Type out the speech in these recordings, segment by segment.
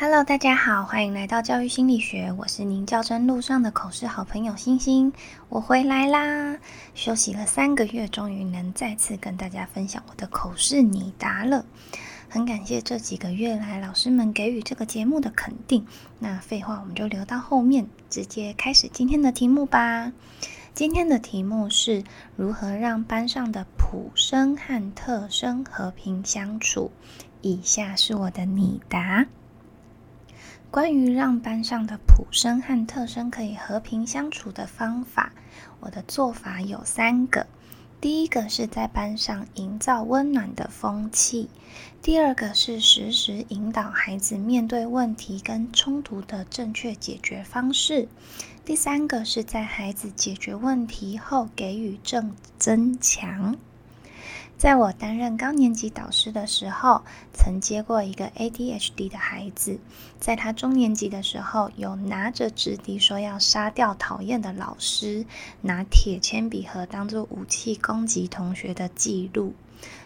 Hello，大家好，欢迎来到教育心理学，我是您教真路上的口试好朋友星星，我回来啦！休息了三个月，终于能再次跟大家分享我的口试拟答了。很感谢这几个月来老师们给予这个节目的肯定。那废话我们就留到后面，直接开始今天的题目吧。今天的题目是如何让班上的普生和特生和平相处。以下是我的拟答。关于让班上的普生和特生可以和平相处的方法，我的做法有三个。第一个是在班上营造温暖的风气；第二个是实时引导孩子面对问题跟冲突的正确解决方式；第三个是在孩子解决问题后给予正增强。在我担任高年级导师的时候，曾接过一个 ADHD 的孩子。在他中年级的时候，有拿着纸笛说要杀掉讨厌的老师，拿铁铅笔盒当做武器攻击同学的记录。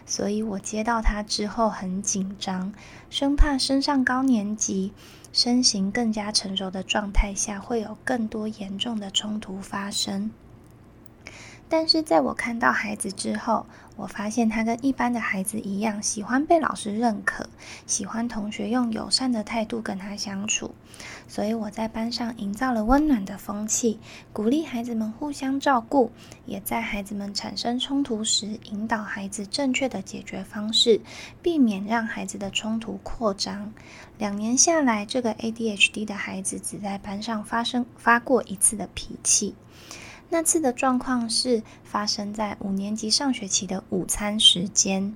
所以我接到他之后很紧张，生怕升上高年级、身形更加成熟的状态下，会有更多严重的冲突发生。但是在我看到孩子之后，我发现他跟一般的孩子一样，喜欢被老师认可，喜欢同学用友善的态度跟他相处。所以我在班上营造了温暖的风气，鼓励孩子们互相照顾，也在孩子们产生冲突时，引导孩子正确的解决方式，避免让孩子的冲突扩张。两年下来，这个 ADHD 的孩子只在班上发生发过一次的脾气。那次的状况是发生在五年级上学期的午餐时间。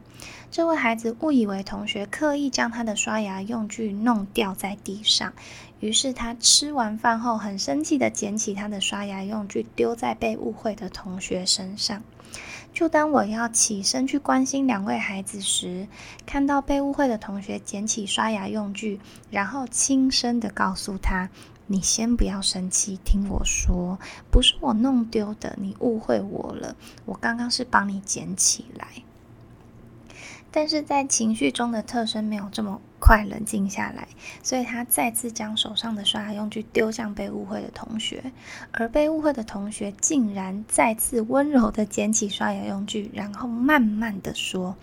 这位孩子误以为同学刻意将他的刷牙用具弄掉在地上，于是他吃完饭后很生气的捡起他的刷牙用具丢在被误会的同学身上。就当我要起身去关心两位孩子时，看到被误会的同学捡起刷牙用具，然后轻声的告诉他。你先不要生气，听我说，不是我弄丢的，你误会我了。我刚刚是帮你捡起来。但是在情绪中的特生没有这么快冷静下来，所以他再次将手上的刷牙用具丢向被误会的同学，而被误会的同学竟然再次温柔的捡起刷牙用具，然后慢慢的说：“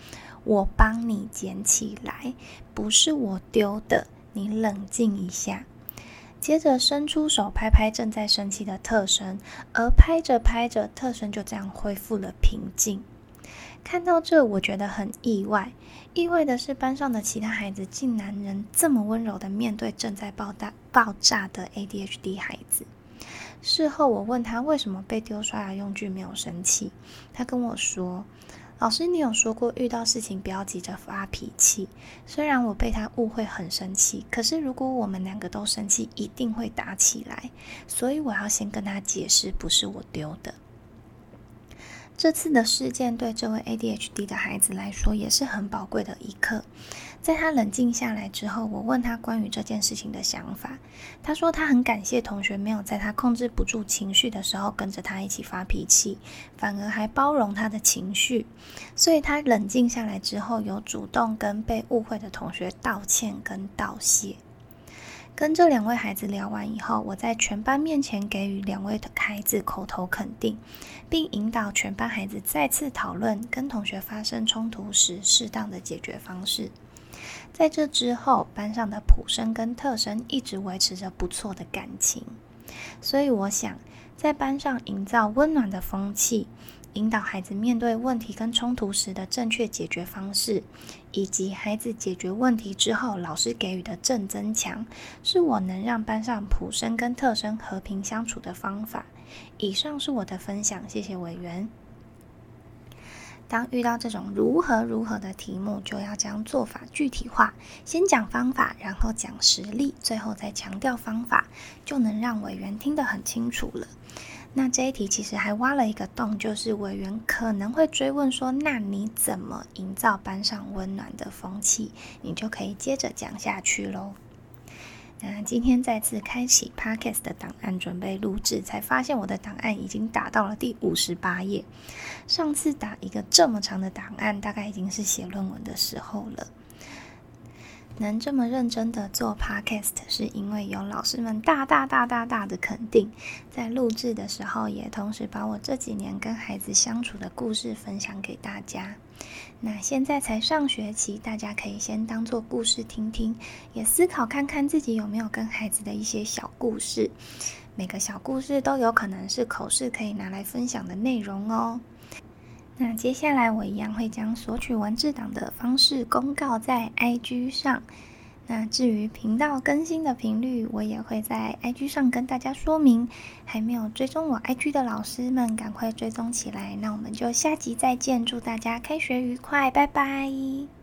我帮你捡起来，不是我丢的，你冷静一下。”接着伸出手拍拍正在生气的特生，而拍着拍着，特生就这样恢复了平静。看到这，我觉得很意外。意外的是，班上的其他孩子竟然能这么温柔的面对正在爆炸爆炸的 ADHD 孩子。事后我问他为什么被丢刷牙用具没有生气，他跟我说。老师，你有说过遇到事情不要急着发脾气。虽然我被他误会很生气，可是如果我们两个都生气，一定会打起来。所以我要先跟他解释，不是我丢的。这次的事件对这位 ADHD 的孩子来说也是很宝贵的一课。在他冷静下来之后，我问他关于这件事情的想法。他说他很感谢同学没有在他控制不住情绪的时候跟着他一起发脾气，反而还包容他的情绪。所以他冷静下来之后，有主动跟被误会的同学道歉跟道谢。跟这两位孩子聊完以后，我在全班面前给予两位的孩子口头肯定，并引导全班孩子再次讨论跟同学发生冲突时适当的解决方式。在这之后，班上的普生跟特生一直维持着不错的感情。所以，我想在班上营造温暖的风气。引导孩子面对问题跟冲突时的正确解决方式，以及孩子解决问题之后老师给予的正增强，是我能让班上普生跟特生和平相处的方法。以上是我的分享，谢谢委员。当遇到这种如何如何的题目，就要将做法具体化，先讲方法，然后讲实例，最后再强调方法，就能让委员听得很清楚了。那这一题其实还挖了一个洞，就是委员可能会追问说：“那你怎么营造班上温暖的风气？”你就可以接着讲下去喽。那今天再次开启 Podcast 的档案，准备录制，才发现我的档案已经打到了第五十八页。上次打一个这么长的档案，大概已经是写论文的时候了。能这么认真的做 podcast，是因为有老师们大大大大大的肯定。在录制的时候，也同时把我这几年跟孩子相处的故事分享给大家。那现在才上学期，大家可以先当做故事听听，也思考看看自己有没有跟孩子的一些小故事。每个小故事都有可能是口试可以拿来分享的内容哦。那接下来我一样会将索取文字档的方式公告在 IG 上。那至于频道更新的频率，我也会在 IG 上跟大家说明。还没有追踪我 IG 的老师们，赶快追踪起来。那我们就下集再见，祝大家开学愉快，拜拜。